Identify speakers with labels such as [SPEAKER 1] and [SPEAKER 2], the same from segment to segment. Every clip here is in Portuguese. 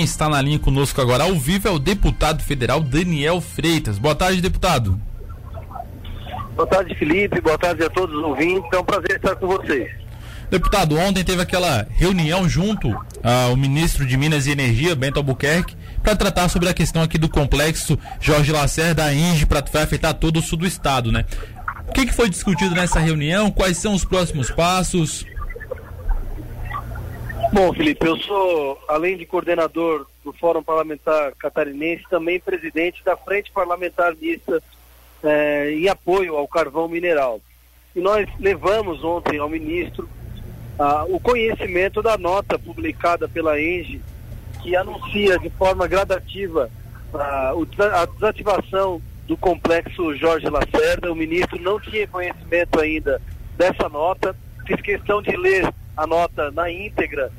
[SPEAKER 1] Quem está na linha conosco agora ao vivo é o deputado federal Daniel Freitas. Boa tarde, deputado.
[SPEAKER 2] Boa tarde, Felipe. Boa tarde a todos os ouvintes. É um prazer estar com vocês.
[SPEAKER 1] Deputado, ontem teve aquela reunião junto ao ministro de Minas e Energia, Bento Albuquerque, para tratar sobre a questão aqui do complexo Jorge Lacerda, da INGE, para afetar todo o sul do estado, né? O que, que foi discutido nessa reunião? Quais são os próximos passos?
[SPEAKER 2] Bom, Felipe, eu sou, além de coordenador do Fórum Parlamentar Catarinense, também presidente da Frente Parlamentar Mista eh, em apoio ao carvão mineral. E nós levamos ontem ao ministro ah, o conhecimento da nota publicada pela ENGE, que anuncia de forma gradativa ah, a desativação do complexo Jorge Lacerda. O ministro não tinha conhecimento ainda dessa nota, fiz questão de ler a nota na íntegra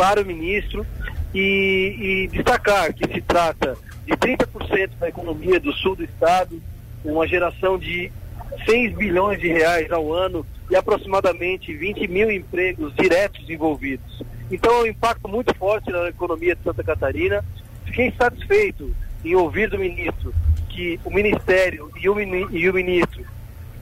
[SPEAKER 2] para o ministro e, e destacar que se trata de 30% da economia do sul do estado, uma geração de 6 bilhões de reais ao ano e aproximadamente 20 mil empregos diretos envolvidos. Então é um impacto muito forte na economia de Santa Catarina. Fiquei satisfeito em ouvir do ministro que o Ministério e o, e o ministro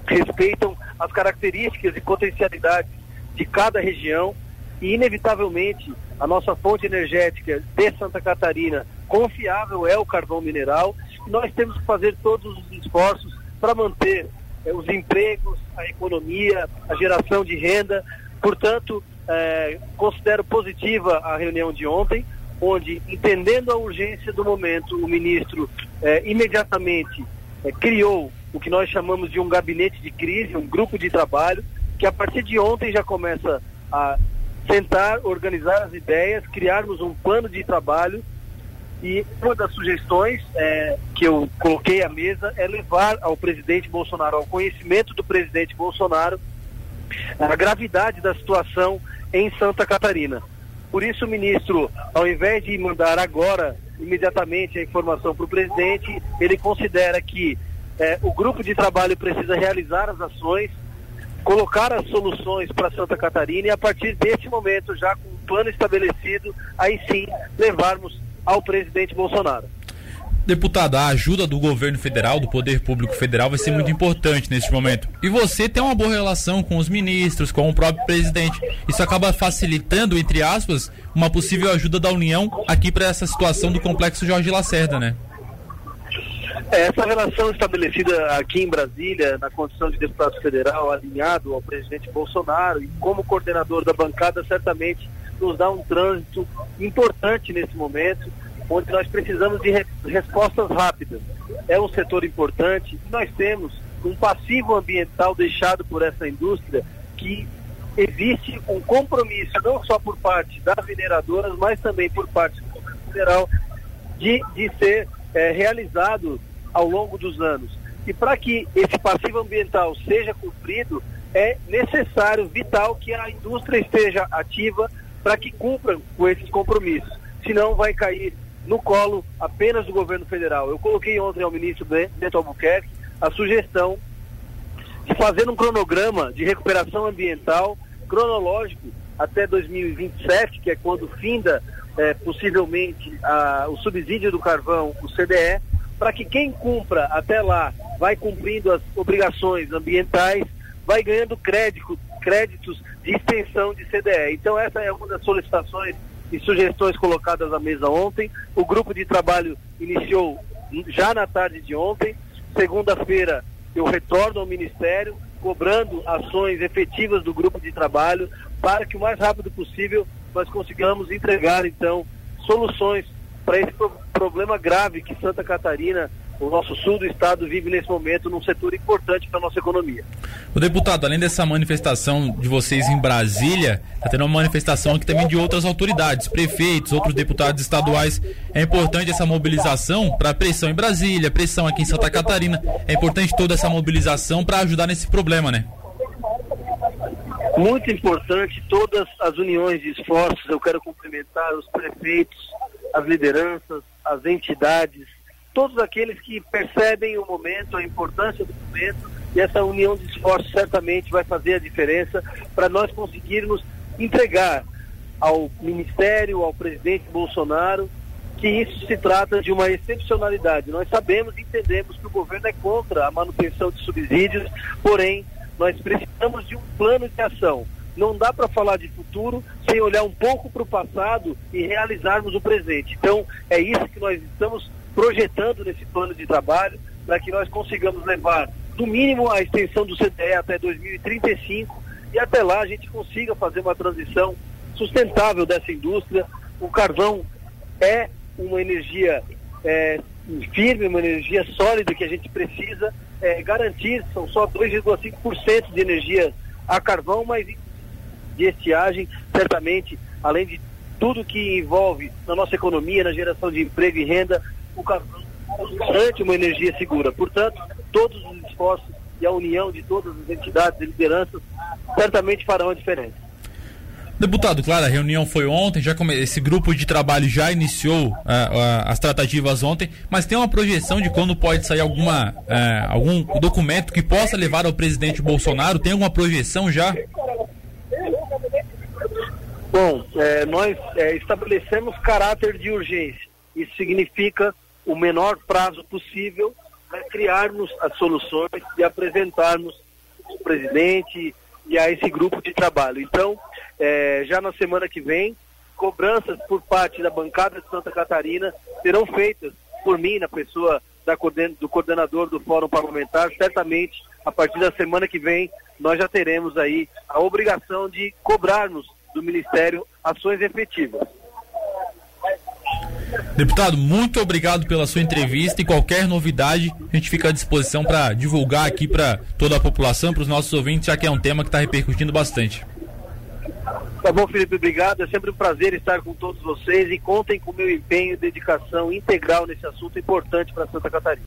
[SPEAKER 2] respeitam as características e potencialidades de cada região e, inevitavelmente, a nossa fonte energética de Santa Catarina confiável é o carvão mineral. E nós temos que fazer todos os esforços para manter eh, os empregos, a economia, a geração de renda. Portanto, eh, considero positiva a reunião de ontem, onde, entendendo a urgência do momento, o ministro eh, imediatamente criou o que nós chamamos de um gabinete de crise, um grupo de trabalho, que a partir de ontem já começa a sentar, organizar as ideias, criarmos um plano de trabalho e uma das sugestões é, que eu coloquei à mesa é levar ao presidente Bolsonaro, ao conhecimento do presidente Bolsonaro, a gravidade da situação em Santa Catarina. Por isso, o ministro, ao invés de mandar agora, imediatamente, a informação para o presidente, ele considera que é, o grupo de trabalho precisa realizar as ações, colocar as soluções para Santa Catarina e, a partir desse momento, já com um plano estabelecido, aí sim levarmos ao presidente Bolsonaro.
[SPEAKER 1] Deputado, a ajuda do governo federal, do poder público federal, vai ser muito importante neste momento. E você tem uma boa relação com os ministros, com o próprio presidente. Isso acaba facilitando, entre aspas, uma possível ajuda da União aqui para essa situação do complexo Jorge Lacerda, né?
[SPEAKER 2] É, essa relação estabelecida aqui em Brasília, na condição de deputado federal, alinhado ao presidente Bolsonaro e como coordenador da bancada, certamente nos dá um trânsito importante nesse momento, onde nós precisamos de re respostas rápidas. É um setor importante. Nós temos um passivo ambiental deixado por essa indústria que existe um compromisso, não só por parte das mineradoras, mas também por parte do governo federal, de, de ser é, realizado ao longo dos anos. E para que esse passivo ambiental seja cumprido, é necessário, vital, que a indústria esteja ativa, para que cumpram com esses compromissos. Senão vai cair no colo apenas do governo federal. Eu coloquei ontem ao ministro Bento Albuquerque a sugestão de fazer um cronograma de recuperação ambiental cronológico até 2027, que é quando finda é, possivelmente a, o subsídio do carvão, o CDE, para que quem cumpra até lá vai cumprindo as obrigações ambientais, vai ganhando crédito, créditos de extensão de CDE. Então essa é uma das solicitações e sugestões colocadas à mesa ontem. O grupo de trabalho iniciou já na tarde de ontem. Segunda-feira eu retorno ao Ministério cobrando ações efetivas do grupo de trabalho para que o mais rápido possível nós consigamos entregar então soluções para esse problema grave que Santa Catarina o nosso sul do estado vive nesse momento num setor importante para a nossa economia.
[SPEAKER 1] O deputado, além dessa manifestação de vocês em Brasília, está tendo uma manifestação aqui também de outras autoridades, prefeitos, outros deputados estaduais. É importante essa mobilização para pressão em Brasília, pressão aqui em Santa Catarina. É importante toda essa mobilização para ajudar nesse problema, né?
[SPEAKER 2] Muito importante todas as uniões de esforços. Eu quero cumprimentar os prefeitos, as lideranças, as entidades, todos aqueles que percebem o momento, a importância do momento, e essa união de esforços certamente vai fazer a diferença para nós conseguirmos entregar ao Ministério, ao presidente Bolsonaro, que isso se trata de uma excepcionalidade. Nós sabemos e entendemos que o governo é contra a manutenção de subsídios, porém, nós precisamos de um plano de ação. Não dá para falar de futuro sem olhar um pouco para o passado e realizarmos o presente. Então, é isso que nós estamos projetando nesse plano de trabalho, para que nós consigamos levar, no mínimo, a extensão do CDE até 2035 e até lá a gente consiga fazer uma transição sustentável dessa indústria. O carvão é uma energia é, firme, uma energia sólida que a gente precisa é, garantir. São só 2,5% de energia a carvão, mas de estiagem, certamente, além de tudo que envolve na nossa economia, na geração de emprego e renda, o carvão garante uma energia segura. Portanto, todos os esforços e a união de todas as entidades e lideranças certamente farão a diferença.
[SPEAKER 1] Deputado, claro, a reunião foi ontem, já come... esse grupo de trabalho já iniciou uh, uh, as tratativas ontem, mas tem uma projeção de quando pode sair alguma, uh, algum documento que possa levar ao presidente Bolsonaro? Tem alguma projeção já?
[SPEAKER 2] Bom, é, nós é, estabelecemos caráter de urgência. Isso significa o menor prazo possível para criarmos as soluções e apresentarmos o presidente e a esse grupo de trabalho. Então, é, já na semana que vem, cobranças por parte da bancada de Santa Catarina serão feitas por mim, na pessoa da, do coordenador do Fórum Parlamentar. Certamente, a partir da semana que vem, nós já teremos aí a obrigação de cobrarmos do Ministério ações efetivas.
[SPEAKER 1] Deputado, muito obrigado pela sua entrevista e qualquer novidade a gente fica à disposição para divulgar aqui para toda a população, para os nossos ouvintes, já que é um tema que está repercutindo bastante.
[SPEAKER 2] Tá bom, Felipe, obrigado. É sempre um prazer estar com todos vocês e contem com o meu empenho e dedicação integral nesse assunto importante para Santa Catarina.